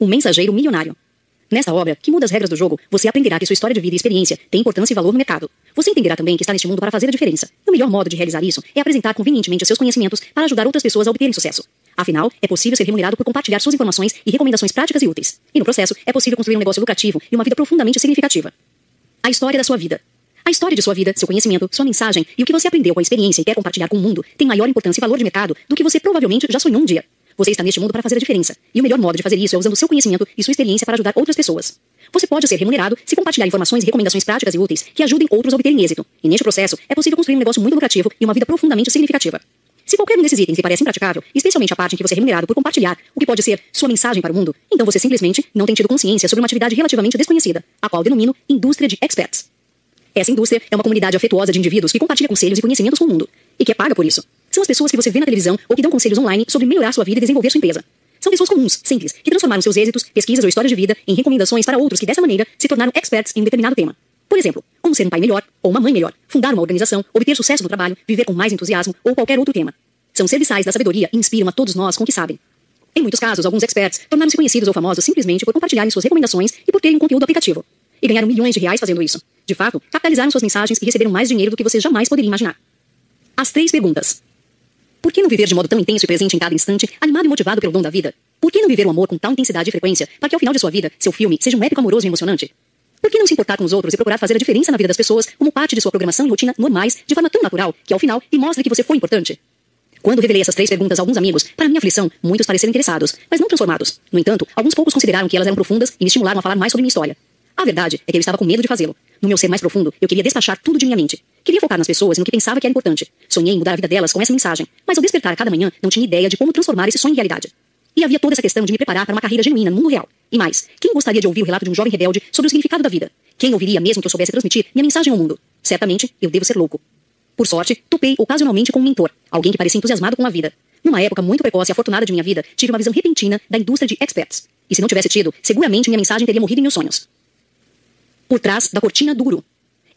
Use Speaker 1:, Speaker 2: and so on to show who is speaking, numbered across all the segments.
Speaker 1: O Mensageiro Milionário. Nesta obra, que muda as regras do jogo, você aprenderá que sua história de vida e experiência tem importância e valor no mercado. Você entenderá também que está neste mundo para fazer a diferença. E o melhor modo de realizar isso é apresentar convenientemente seus conhecimentos para ajudar outras pessoas a obterem sucesso. Afinal, é possível ser remunerado por compartilhar suas informações e recomendações práticas e úteis. E no processo, é possível construir um negócio lucrativo e uma vida profundamente significativa. A história da sua vida. A história de sua vida, seu conhecimento, sua mensagem e o que você aprendeu com a experiência e quer compartilhar com o mundo tem maior importância e valor de mercado do que você provavelmente já sonhou um dia. Você está neste mundo para fazer a diferença. E o melhor modo de fazer isso é usando seu conhecimento e sua experiência para ajudar outras pessoas. Você pode ser remunerado se compartilhar informações e recomendações práticas e úteis que ajudem outros a obterem êxito. E neste processo, é possível construir um negócio muito lucrativo e uma vida profundamente significativa. Se qualquer um desses itens lhe parece impraticável, especialmente a parte em que você é remunerado por compartilhar o que pode ser sua mensagem para o mundo, então você simplesmente não tem tido consciência sobre uma atividade relativamente desconhecida, a qual denomino indústria de experts. Essa indústria é uma comunidade afetuosa de indivíduos que compartilha conselhos e conhecimentos com o mundo, e que é paga por isso. São as pessoas que você vê na televisão ou que dão conselhos online sobre melhorar sua vida e desenvolver sua empresa. São pessoas comuns, simples, que transformaram seus êxitos, pesquisas ou histórias de vida em recomendações para outros que dessa maneira se tornaram experts em um determinado tema. Por exemplo, como ser um pai melhor ou uma mãe melhor, fundar uma organização, obter sucesso no trabalho, viver com mais entusiasmo ou qualquer outro tema. São serviçais da sabedoria e inspiram a todos nós com o que sabem. Em muitos casos, alguns experts tornaram-se conhecidos ou famosos simplesmente por compartilharem suas recomendações e por terem um conteúdo aplicativo. E ganharam milhões de reais fazendo isso. De fato, capitalizaram suas mensagens e receberam mais dinheiro do que você jamais poderia imaginar. As três perguntas. Por que não viver de modo tão intenso e presente em cada instante, animado e motivado pelo dom da vida? Por que não viver o amor com tal intensidade e frequência, para que ao final de sua vida, seu filme seja um épico amoroso e emocionante? Por que não se importar com os outros e procurar fazer a diferença na vida das pessoas como parte de sua programação e rotina normais, de forma tão natural, que ao final lhe mostre que você foi importante? Quando revelei essas três perguntas a alguns amigos, para minha aflição, muitos pareceram interessados, mas não transformados. No entanto, alguns poucos consideraram que elas eram profundas e me estimularam a falar mais sobre minha história. A verdade é que eu estava com medo de fazê-lo. No meu ser mais profundo, eu queria despachar tudo de minha mente. Queria focar nas pessoas e no que pensava que era importante. Sonhei em mudar a vida delas com essa mensagem, mas ao despertar cada manhã, não tinha ideia de como transformar esse sonho em realidade. E havia toda essa questão de me preparar para uma carreira genuína no mundo real. E mais, quem gostaria de ouvir o relato de um jovem rebelde sobre o significado da vida? Quem ouviria mesmo que eu soubesse transmitir minha mensagem ao mundo? Certamente, eu devo ser louco. Por sorte, topei ocasionalmente com um mentor, alguém que parecia entusiasmado com a vida. Numa época muito precoce e afortunada de minha vida, tive uma visão repentina da indústria de experts. E se não tivesse tido, seguramente minha mensagem teria morrido em meus sonhos. Por trás da cortina do guru.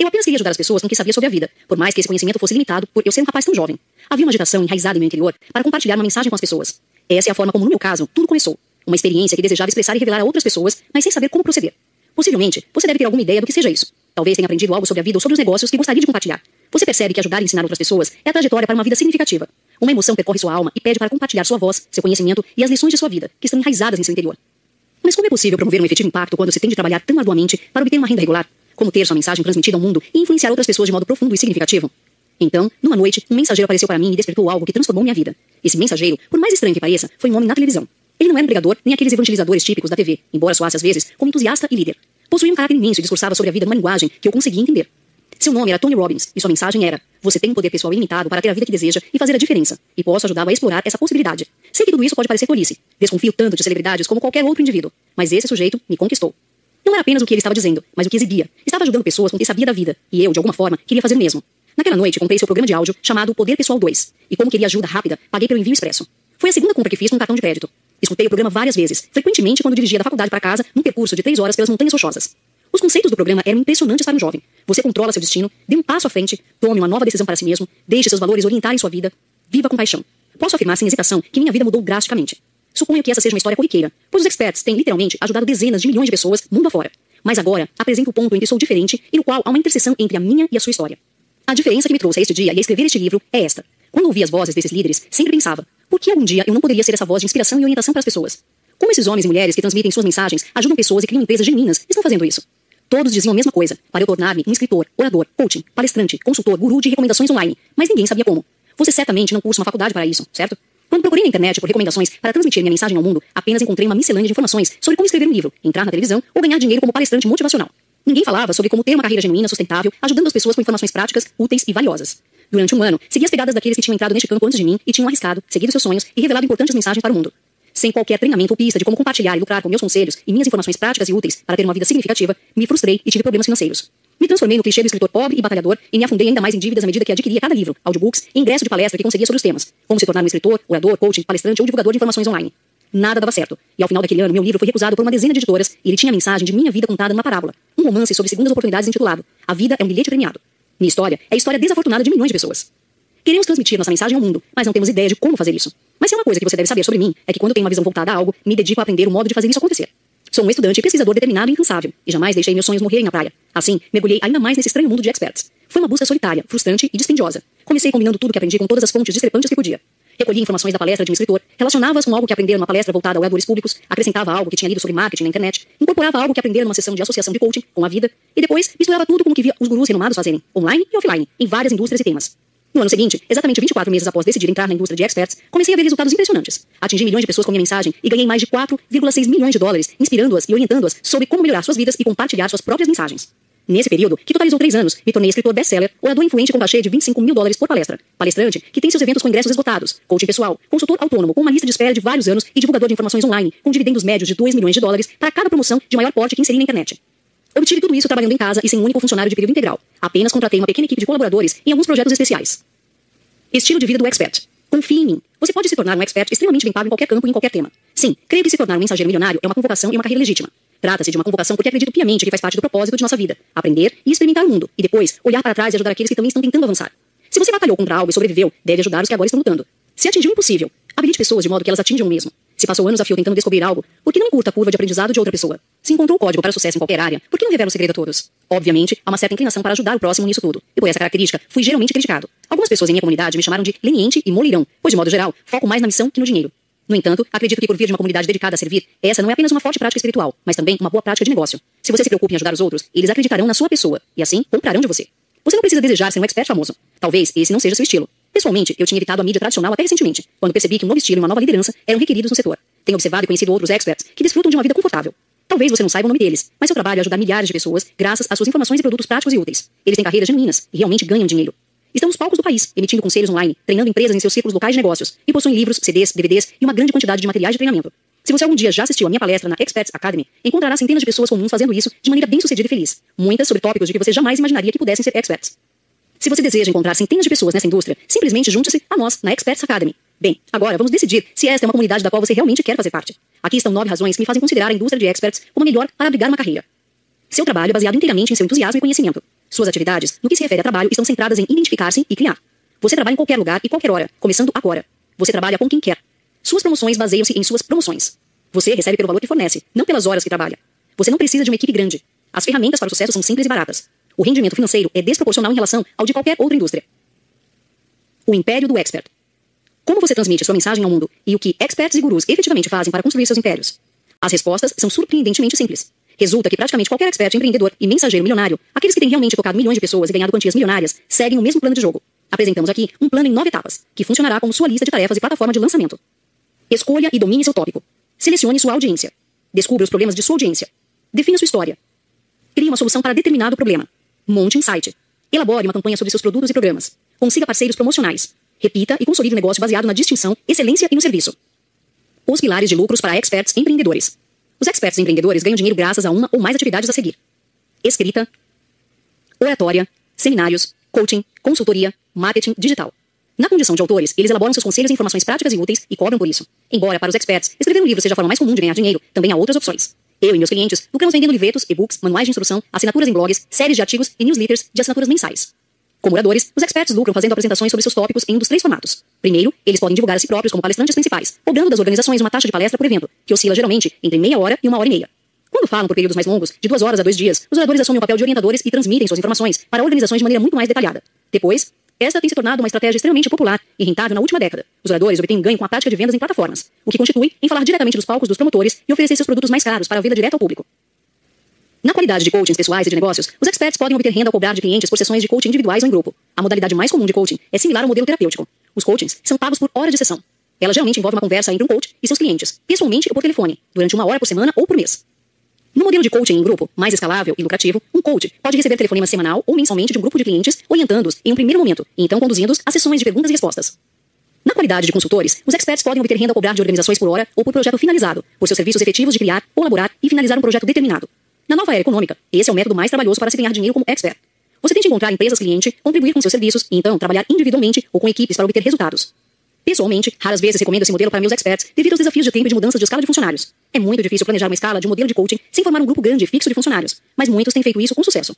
Speaker 1: Eu apenas queria ajudar as pessoas com que sabia sobre a vida, por mais que esse conhecimento fosse limitado por eu ser um rapaz tão jovem. Havia uma agitação enraizada em meu interior para compartilhar uma mensagem com as pessoas. Essa é a forma como, no meu caso, tudo começou. Uma experiência que desejava expressar e revelar a outras pessoas, mas sem saber como proceder. Possivelmente, você deve ter alguma ideia do que seja isso. Talvez tenha aprendido algo sobre a vida ou sobre os negócios que gostaria de compartilhar. Você percebe que ajudar e ensinar outras pessoas é a trajetória para uma vida significativa. Uma emoção percorre sua alma e pede para compartilhar sua voz, seu conhecimento e as lições de sua vida, que estão enraizadas em seu interior. Mas como é possível promover um efetivo impacto quando se tem de trabalhar tão arduamente para obter uma renda regular? Como ter sua mensagem transmitida ao mundo e influenciar outras pessoas de modo profundo e significativo? Então, numa noite, um mensageiro apareceu para mim e despertou algo que transformou minha vida. Esse mensageiro, por mais estranho que pareça, foi um homem na televisão. Ele não era um pregador nem aqueles evangelizadores típicos da TV, embora soasse às vezes como entusiasta e líder. Possuía um caráter imenso e discursava sobre a vida numa linguagem que eu conseguia entender. Seu nome era Tony Robbins e sua mensagem era: Você tem um poder pessoal ilimitado para ter a vida que deseja e fazer a diferença, e posso ajudá-lo a explorar essa possibilidade. Sei que tudo isso pode parecer tolice. Desconfio tanto de celebridades como qualquer outro indivíduo, mas esse sujeito me conquistou. Não era apenas o que ele estava dizendo, mas o que exibia. Estava ajudando pessoas com quem sabia da vida, e eu, de alguma forma, queria fazer o mesmo. Naquela noite, comprei seu programa de áudio chamado Poder Pessoal 2, e como queria ajuda rápida, paguei pelo envio expresso. Foi a segunda compra que fiz com um cartão de crédito. Escutei o programa várias vezes, frequentemente quando dirigia da faculdade para casa, num percurso de três horas pelas montanhas rochosas. Os conceitos do programa eram impressionantes para um jovem. Você controla seu destino, dê um passo à frente, tome uma nova decisão para si mesmo, deixe seus valores orientarem sua vida, viva com paixão. Posso afirmar sem hesitação que minha vida mudou drasticamente. Suponho que essa seja uma história corriqueira, pois os experts têm literalmente ajudado dezenas de milhões de pessoas mundo afora. Mas agora apresento o ponto em que sou diferente e no qual há uma interseção entre a minha e a sua história. A diferença que me trouxe a este dia e a escrever este livro é esta. Quando ouvi as vozes desses líderes, sempre pensava, por que algum dia eu não poderia ser essa voz de inspiração e orientação para as pessoas? Como esses homens e mulheres que transmitem suas mensagens ajudam pessoas e criam empresas genuínas estão fazendo isso? Todos diziam a mesma coisa, para eu tornar-me um escritor, orador, coaching, palestrante, consultor, guru de recomendações online, mas ninguém sabia como. Você certamente não cursa uma faculdade para isso, certo? Quando procurei na internet por recomendações para transmitir minha mensagem ao mundo, apenas encontrei uma miscelânea de informações sobre como escrever um livro, entrar na televisão ou ganhar dinheiro como palestrante motivacional. Ninguém falava sobre como ter uma carreira genuína, sustentável, ajudando as pessoas com informações práticas, úteis e valiosas. Durante um ano, segui as pegadas daqueles que tinham entrado neste campo antes de mim e tinham arriscado, seguido seus sonhos e revelado importantes mensagens para o mundo. Sem qualquer treinamento ou pista de como compartilhar e lucrar com meus conselhos e minhas informações práticas e úteis para ter uma vida significativa, me frustrei e tive problemas financeiros. Me transformei no clichê do escritor pobre e batalhador e me afundei ainda mais em dívidas à medida que adquiria cada livro, audiobooks e ingresso de palestra que conseguia sobre os temas. Como se tornar um escritor, orador, coaching, palestrante ou divulgador de informações online. Nada dava certo. E ao final daquele ano, meu livro foi recusado por uma dezena de editoras e ele tinha a mensagem de minha vida contada numa parábola. Um romance sobre segundas oportunidades intitulado A Vida é um Bilhete Premiado. Minha história é a história desafortunada de milhões de pessoas. Queremos transmitir nossa mensagem ao mundo, mas não temos ideia de como fazer isso. Mas se é uma coisa que você deve saber sobre mim, é que quando tenho uma visão voltada a algo, me dedico a aprender o modo de fazer isso acontecer. Sou um estudante e pesquisador determinado e incansável, e jamais deixei meus sonhos morrerem na praia. Assim, mergulhei ainda mais nesse estranho mundo de experts. Foi uma busca solitária, frustrante e dispendiosa. Comecei combinando tudo que aprendi com todas as fontes discrepantes que podia. Recolhi informações da palestra de um escritor, relacionava-as com algo que aprendera numa palestra voltada a oradores públicos, acrescentava algo que tinha lido sobre marketing na internet, incorporava algo que aprendera numa sessão de associação de coaching com a vida, e depois misturava tudo com o que via os gurus renomados fazerem, online e offline, em várias indústrias e temas. No ano seguinte, exatamente 24 meses após decidir entrar na indústria de experts, comecei a ver resultados impressionantes. Atingi milhões de pessoas com minha mensagem e ganhei mais de 4,6 milhões de dólares, inspirando-as e orientando-as sobre como melhorar suas vidas e compartilhar suas próprias mensagens. Nesse período, que totalizou três anos, me tornei escritor best-seller, orador influente com cachê de 25 mil dólares por palestra, palestrante que tem seus eventos com ingressos esgotados, coaching pessoal, consultor autônomo com uma lista de espera de vários anos e divulgador de informações online, com dividendos médios de 2 milhões de dólares para cada promoção de maior porte que inseri na internet. Obtive tudo isso trabalhando em casa e sem um único funcionário de período integral. Apenas contratei uma pequena equipe de colaboradores em alguns projetos especiais. Estilo de vida do expert. Confie em mim. Você pode se tornar um expert extremamente bem pago em qualquer campo e em qualquer tema. Sim, creio que se tornar um mensageiro milionário é uma convocação e uma carreira legítima. Trata-se de uma convocação porque acredito piamente que faz parte do propósito de nossa vida. Aprender e experimentar o mundo. E depois, olhar para trás e ajudar aqueles que também estão tentando avançar. Se você batalhou contra algo e sobreviveu, deve ajudar os que agora estão lutando. Se atingiu o impossível, habilite pessoas de modo que elas atinjam o mesmo. Se passou anos a fio tentando descobrir algo, por que não encurta a curva de aprendizado de outra pessoa? Se encontrou o código para o sucesso em qualquer área, por que não revela o segredo a todos? Obviamente, há uma certa inclinação para ajudar o próximo nisso tudo. E por essa característica, fui geralmente criticado. Algumas pessoas em minha comunidade me chamaram de leniente e moleirão, pois de modo geral, foco mais na missão que no dinheiro. No entanto, acredito que por vir de uma comunidade dedicada a servir, essa não é apenas uma forte prática espiritual, mas também uma boa prática de negócio. Se você se preocupa em ajudar os outros, eles acreditarão na sua pessoa e assim comprarão de você. Você não precisa desejar ser um expert famoso. Talvez esse não seja seu estilo. Pessoalmente, eu tinha evitado a mídia tradicional até recentemente, quando percebi que um novo estilo e uma nova liderança eram requeridos no setor. Tenho observado e conhecido outros experts que desfrutam de uma vida confortável. Talvez você não saiba o nome deles, mas seu trabalho é ajudar milhares de pessoas graças às suas informações e produtos práticos e úteis. Eles têm carreiras genuínas e realmente ganham dinheiro. Estão nos palcos do país, emitindo conselhos online, treinando empresas em seus círculos locais de negócios, e possuem livros, CDs, DVDs e uma grande quantidade de materiais de treinamento. Se você algum dia já assistiu a minha palestra na Experts Academy, encontrará centenas de pessoas comuns fazendo isso de maneira bem sucedida e feliz. Muitas sobre tópicos de que você jamais imaginaria que pudessem ser experts. Se você deseja encontrar centenas de pessoas nessa indústria, simplesmente junte-se a nós na Experts Academy. Bem, agora vamos decidir se esta é uma comunidade da qual você realmente quer fazer parte. Aqui estão nove razões que me fazem considerar a indústria de experts como a melhor para abrigar uma carreira. Seu trabalho é baseado inteiramente em seu entusiasmo e conhecimento. Suas atividades, no que se refere a trabalho, estão centradas em identificar-se e criar. Você trabalha em qualquer lugar e qualquer hora, começando agora. Você trabalha com quem quer. Suas promoções baseiam-se em suas promoções. Você recebe pelo valor que fornece, não pelas horas que trabalha. Você não precisa de uma equipe grande. As ferramentas para o sucesso são simples e baratas. O rendimento financeiro é desproporcional em relação ao de qualquer outra indústria. O império do expert. Como você transmite sua mensagem ao mundo e o que experts e gurus efetivamente fazem para construir seus impérios? As respostas são surpreendentemente simples. Resulta que praticamente qualquer expert empreendedor e mensageiro milionário, aqueles que têm realmente tocado milhões de pessoas e ganhado quantias milionárias, seguem o mesmo plano de jogo. Apresentamos aqui um plano em nove etapas, que funcionará como sua lista de tarefas e plataforma de lançamento. Escolha e domine seu tópico. Selecione sua audiência. Descubra os problemas de sua audiência. Defina sua história. Crie uma solução para determinado problema. Monte um site. Elabore uma campanha sobre seus produtos e programas. Consiga parceiros promocionais. Repita e consolide um negócio baseado na distinção, excelência e no serviço. Os pilares de lucros para experts empreendedores. Os experts empreendedores ganham dinheiro graças a uma ou mais atividades a seguir: escrita, oratória, seminários, coaching, consultoria, marketing digital. Na condição de autores, eles elaboram seus conselhos e informações práticas e úteis e cobram por isso. Embora para os experts, escrever um livro seja a forma mais comum de ganhar dinheiro, também há outras opções. Eu e meus clientes lucramos vendendo livretos, e-books, manuais de instrução, assinaturas em blogs, séries de artigos e newsletters de assinaturas mensais. Como oradores, os experts lucram fazendo apresentações sobre seus tópicos em um dos três formatos. Primeiro, eles podem divulgar a si próprios como palestrantes principais, cobrando das organizações uma taxa de palestra por evento, que oscila geralmente entre meia hora e uma hora e meia. Quando falam por períodos mais longos, de duas horas a dois dias, os oradores assumem o papel de orientadores e transmitem suas informações para organizações de maneira muito mais detalhada. Depois, esta tem se tornado uma estratégia extremamente popular e rentável na última década. Os oradores obtêm ganho com a prática de vendas em plataformas, o que constitui em falar diretamente dos palcos dos promotores e oferecer seus produtos mais caros para a venda direta ao público. Na qualidade de coachings pessoais e de negócios, os experts podem obter renda ao cobrar de clientes por sessões de coaching individuais ou em grupo. A modalidade mais comum de coaching é similar ao modelo terapêutico. Os coachings são pagos por hora de sessão. Ela geralmente envolve uma conversa entre um coach e seus clientes, pessoalmente ou por telefone, durante uma hora por semana ou por mês. No modelo de coaching em grupo, mais escalável e lucrativo, um coach pode receber telefonema semanal ou mensalmente de um grupo de clientes, orientando-os em um primeiro momento e então conduzindo-os a sessões de perguntas e respostas. Na qualidade de consultores, os experts podem obter renda ao cobrar de organizações por hora ou por projeto finalizado, por seus serviços efetivos de criar, elaborar e finalizar um projeto determinado. Na nova era econômica, esse é o método mais trabalhoso para se ganhar dinheiro como expert. Você tem de encontrar empresas cliente, contribuir com seus serviços e então trabalhar individualmente ou com equipes para obter resultados. Pessoalmente, raras vezes recomendo esse modelo para meus experts devido aos desafios de tempo e de mudanças de escala de funcionários. É muito difícil planejar uma escala de um modelo de coaching sem formar um grupo grande e fixo de funcionários, mas muitos têm feito isso com sucesso.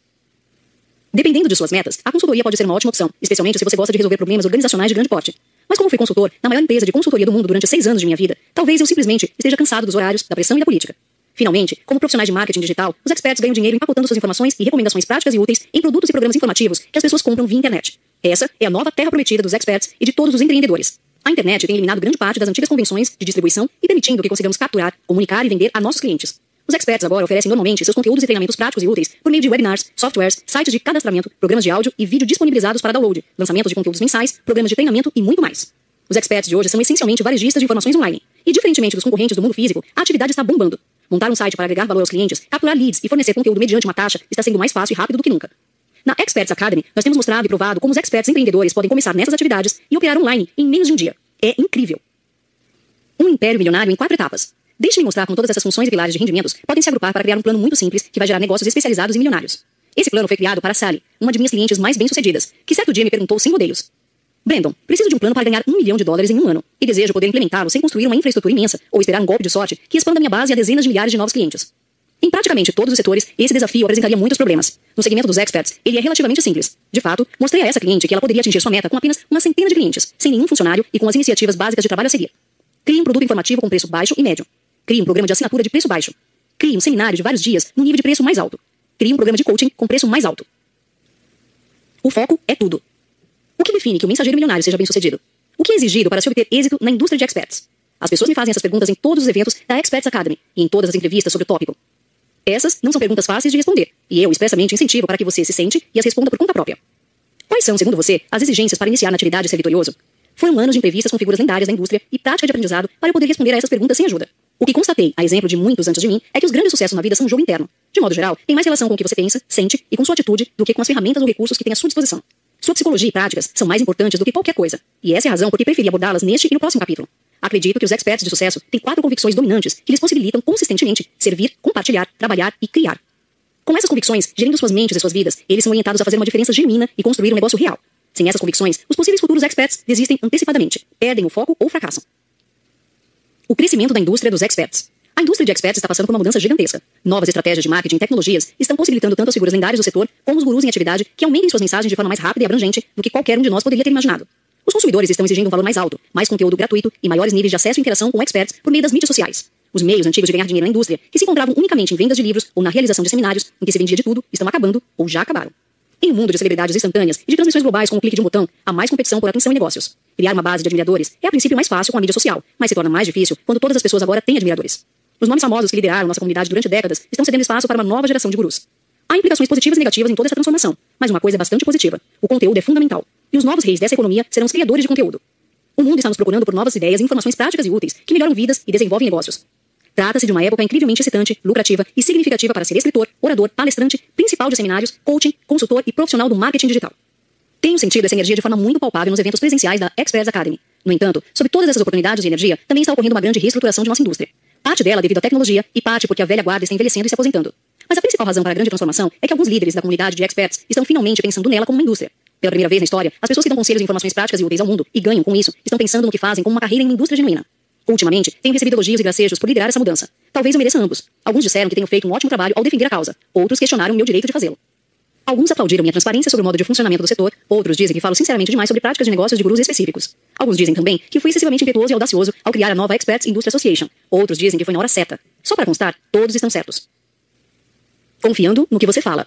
Speaker 1: Dependendo de suas metas, a consultoria pode ser uma ótima opção, especialmente se você gosta de resolver problemas organizacionais de grande porte. Mas como fui consultor na maior empresa de consultoria do mundo durante seis anos de minha vida, talvez eu simplesmente esteja cansado dos horários, da pressão e da política. Finalmente, como profissionais de marketing digital, os experts ganham dinheiro empacotando suas informações e recomendações práticas e úteis em produtos e programas informativos que as pessoas compram via internet. Essa é a nova terra prometida dos experts e de todos os empreendedores. A internet tem eliminado grande parte das antigas convenções de distribuição e permitindo que consigamos capturar, comunicar e vender a nossos clientes. Os experts agora oferecem normalmente seus conteúdos e treinamentos práticos e úteis por meio de webinars, softwares, sites de cadastramento, programas de áudio e vídeo disponibilizados para download, lançamentos de conteúdos mensais, programas de treinamento e muito mais. Os experts de hoje são essencialmente varejistas de informações online. E diferentemente dos concorrentes do mundo físico, a atividade está bombando. Montar um site para agregar valor aos clientes, capturar leads e fornecer conteúdo mediante uma taxa está sendo mais fácil e rápido do que nunca. Na Experts Academy, nós temos mostrado e provado como os experts empreendedores podem começar nessas atividades e operar online em menos de um dia. É incrível. Um império milionário em quatro etapas. Deixe-me mostrar como todas essas funções e pilares de rendimentos podem se agrupar para criar um plano muito simples que vai gerar negócios especializados e milionários. Esse plano foi criado para Sally, uma de minhas clientes mais bem-sucedidas, que certo dia me perguntou sem rodeios. Brandon, preciso de um plano para ganhar um milhão de dólares em um ano e desejo poder implementá-lo sem construir uma infraestrutura imensa ou esperar um golpe de sorte que expanda minha base a dezenas de milhares de novos clientes. Em praticamente todos os setores, esse desafio apresentaria muitos problemas. No segmento dos experts, ele é relativamente simples. De fato, mostrei a essa cliente que ela poderia atingir sua meta com apenas uma centena de clientes, sem nenhum funcionário e com as iniciativas básicas de trabalho a seguir. Crie um produto informativo com preço baixo e médio. Crie um programa de assinatura de preço baixo. Crie um seminário de vários dias no nível de preço mais alto. Crie um programa de coaching com preço mais alto. O foco é tudo. O que define que o mensageiro milionário seja bem sucedido? O que é exigido para se obter êxito na indústria de experts? As pessoas me fazem essas perguntas em todos os eventos da Experts Academy e em todas as entrevistas sobre o tópico. Essas não são perguntas fáceis de responder, e eu expressamente incentivo para que você se sente e as responda por conta própria. Quais são, segundo você, as exigências para iniciar na atividade e ser vitorioso? Foram anos de entrevistas com figuras lendárias da indústria e prática de aprendizado para eu poder responder a essas perguntas sem ajuda. O que constatei, a exemplo de muitos antes de mim, é que os grandes sucessos na vida são um jogo interno. De modo geral, tem mais relação com o que você pensa, sente e com sua atitude do que com as ferramentas ou recursos que tem à sua disposição. Sua psicologia e práticas são mais importantes do que qualquer coisa, e essa é a razão por que preferi abordá-las neste e no próximo capítulo. Acredito que os experts de sucesso têm quatro convicções dominantes que lhes possibilitam consistentemente servir, compartilhar, trabalhar e criar. Com essas convicções, gerindo suas mentes e suas vidas, eles são orientados a fazer uma diferença genuína e construir um negócio real. Sem essas convicções, os possíveis futuros experts desistem antecipadamente, perdem o foco ou fracassam. O crescimento da indústria dos experts. A indústria de experts está passando por uma mudança gigantesca. Novas estratégias de marketing e tecnologias estão possibilitando tanto as figuras lendárias do setor como os gurus em atividade que aumentem suas mensagens de forma mais rápida e abrangente do que qualquer um de nós poderia ter imaginado. Os consumidores estão exigindo um valor mais alto, mais conteúdo gratuito e maiores níveis de acesso e interação com experts por meio das mídias sociais. Os meios antigos de ganhar dinheiro na indústria, que se encontravam unicamente em vendas de livros ou na realização de seminários, em que se vendia de tudo, estão acabando ou já acabaram. Em um mundo de celebridades instantâneas e de transmissões globais com o clique de um botão, há mais competição por atenção e negócios. Criar uma base de admiradores é a princípio mais fácil com a mídia social, mas se torna mais difícil quando todas as pessoas agora têm admiradores. Os nomes famosos que lideraram nossa comunidade durante décadas estão cedendo espaço para uma nova geração de gurus. Há implicações positivas e negativas em toda essa transformação, mas uma coisa é bastante positiva: o conteúdo é fundamental. E os novos reis dessa economia serão os criadores de conteúdo. O mundo está nos procurando por novas ideias e informações práticas e úteis que melhoram vidas e desenvolvem negócios. Trata-se de uma época incrivelmente excitante, lucrativa e significativa para ser escritor, orador, palestrante, principal de seminários, coaching, consultor e profissional do marketing digital. Tenho sentido essa energia de forma muito palpável nos eventos presenciais da Experts Academy. No entanto, sobre todas essas oportunidades de energia, também está ocorrendo uma grande reestruturação de nossa indústria. Parte dela devido à tecnologia e parte porque a velha guarda está envelhecendo e se aposentando. Mas a principal razão para a grande transformação é que alguns líderes da comunidade de experts estão finalmente pensando nela como uma indústria. Pela primeira vez na história, as pessoas que dão conselhos e informações práticas e úteis ao mundo e ganham com isso estão pensando no que fazem como uma carreira em uma indústria genuína. Ultimamente, tenho recebido elogios e gracejos por liderar essa mudança. Talvez eu mereça ambos. Alguns disseram que tenho feito um ótimo trabalho ao defender a causa. Outros questionaram meu direito de fazê-lo. Alguns aplaudiram minha transparência sobre o modo de funcionamento do setor, outros dizem que falo sinceramente demais sobre práticas de negócios de gurus específicos. Alguns dizem também que fui excessivamente impetuoso e audacioso ao criar a nova Experts Industry Association. Outros dizem que foi na hora certa. Só para constar, todos estão certos. Confiando no que você fala.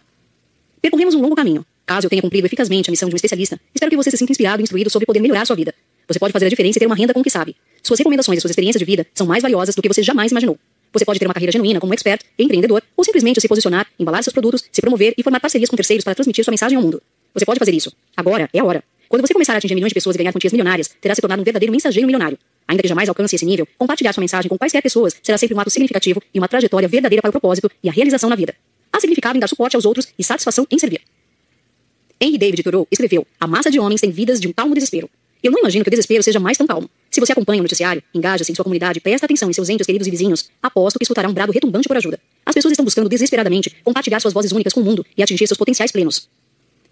Speaker 1: Percorremos um longo caminho. Caso eu tenha cumprido eficazmente a missão de um especialista, espero que você se sinta inspirado e instruído sobre poder melhorar sua vida. Você pode fazer a diferença e ter uma renda com o que sabe. Suas recomendações e suas experiências de vida são mais valiosas do que você jamais imaginou. Você pode ter uma carreira genuína como expert, empreendedor, ou simplesmente se posicionar, embalar seus produtos, se promover e formar parcerias com terceiros para transmitir sua mensagem ao mundo. Você pode fazer isso. Agora é a hora. Quando você começar a atingir milhões de pessoas e ganhar quantias milionárias, terá se tornado um verdadeiro mensageiro milionário. Ainda que jamais alcance esse nível, compartilhar sua mensagem com quaisquer pessoas será sempre um ato significativo e uma trajetória verdadeira para o propósito e a realização na vida. Há significado em dar suporte aos outros e satisfação em servir. Henry David Thoreau escreveu: A massa de homens tem vidas de um calmo desespero. Eu não imagino que o desespero seja mais tão calmo. Se você acompanha o noticiário, engaja-se em sua comunidade, presta atenção em seus entes queridos e vizinhos, aposto que escutará um brado retumbante por ajuda. As pessoas estão buscando desesperadamente compartilhar suas vozes únicas com o mundo e atingir seus potenciais plenos.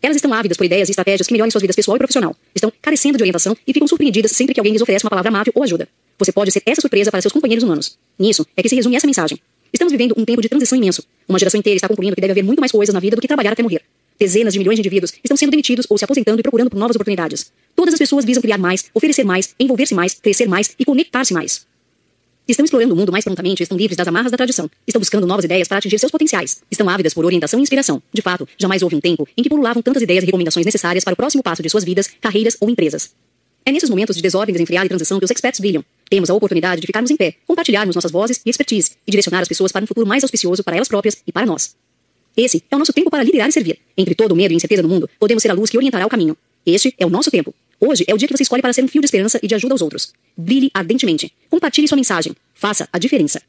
Speaker 1: Elas estão ávidas por ideias e estratégias que melhorem suas vidas pessoal e profissional. Estão carecendo de orientação e ficam surpreendidas sempre que alguém lhes oferece uma palavra amável ou ajuda. Você pode ser essa surpresa para seus companheiros humanos. Nisso é que se resume essa mensagem. Estamos vivendo um tempo de transição imenso. Uma geração inteira está concluindo que deve haver muito mais coisas na vida do que trabalhar até morrer. Dezenas de milhões de indivíduos estão sendo demitidos ou se aposentando e procurando por novas oportunidades. Todas as pessoas visam criar mais, oferecer mais, envolver-se mais, crescer mais e conectar-se mais. Estão explorando o mundo mais prontamente estão livres das amarras da tradição. Estão buscando novas ideias para atingir seus potenciais. Estão ávidas por orientação e inspiração. De fato, jamais houve um tempo em que pululavam tantas ideias e recomendações necessárias para o próximo passo de suas vidas, carreiras ou empresas. É nesses momentos de desordem desenfreada e transição que os experts brilham. Temos a oportunidade de ficarmos em pé, compartilharmos nossas vozes e expertise e direcionar as pessoas para um futuro mais auspicioso para elas próprias e para nós. Esse é o nosso tempo para liderar e servir. Entre todo o medo e incerteza no mundo, podemos ser a luz que orientará o caminho. Este é o nosso tempo. Hoje é o dia que você escolhe para ser um fio de esperança e de ajuda aos outros. Brilhe ardentemente. Compartilhe sua mensagem. Faça a diferença.